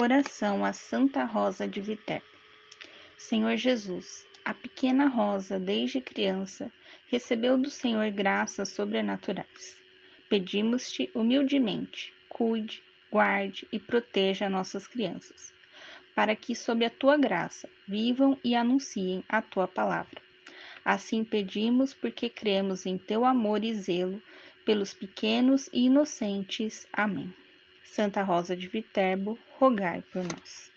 Oração a Santa Rosa de Viterbo. Senhor Jesus, a pequena Rosa, desde criança, recebeu do Senhor graças sobrenaturais. Pedimos-te humildemente, cuide, guarde e proteja nossas crianças, para que, sob a tua graça, vivam e anunciem a tua palavra. Assim pedimos porque cremos em teu amor e zelo pelos pequenos e inocentes. Amém. Santa Rosa de Viterbo, rogai por nós.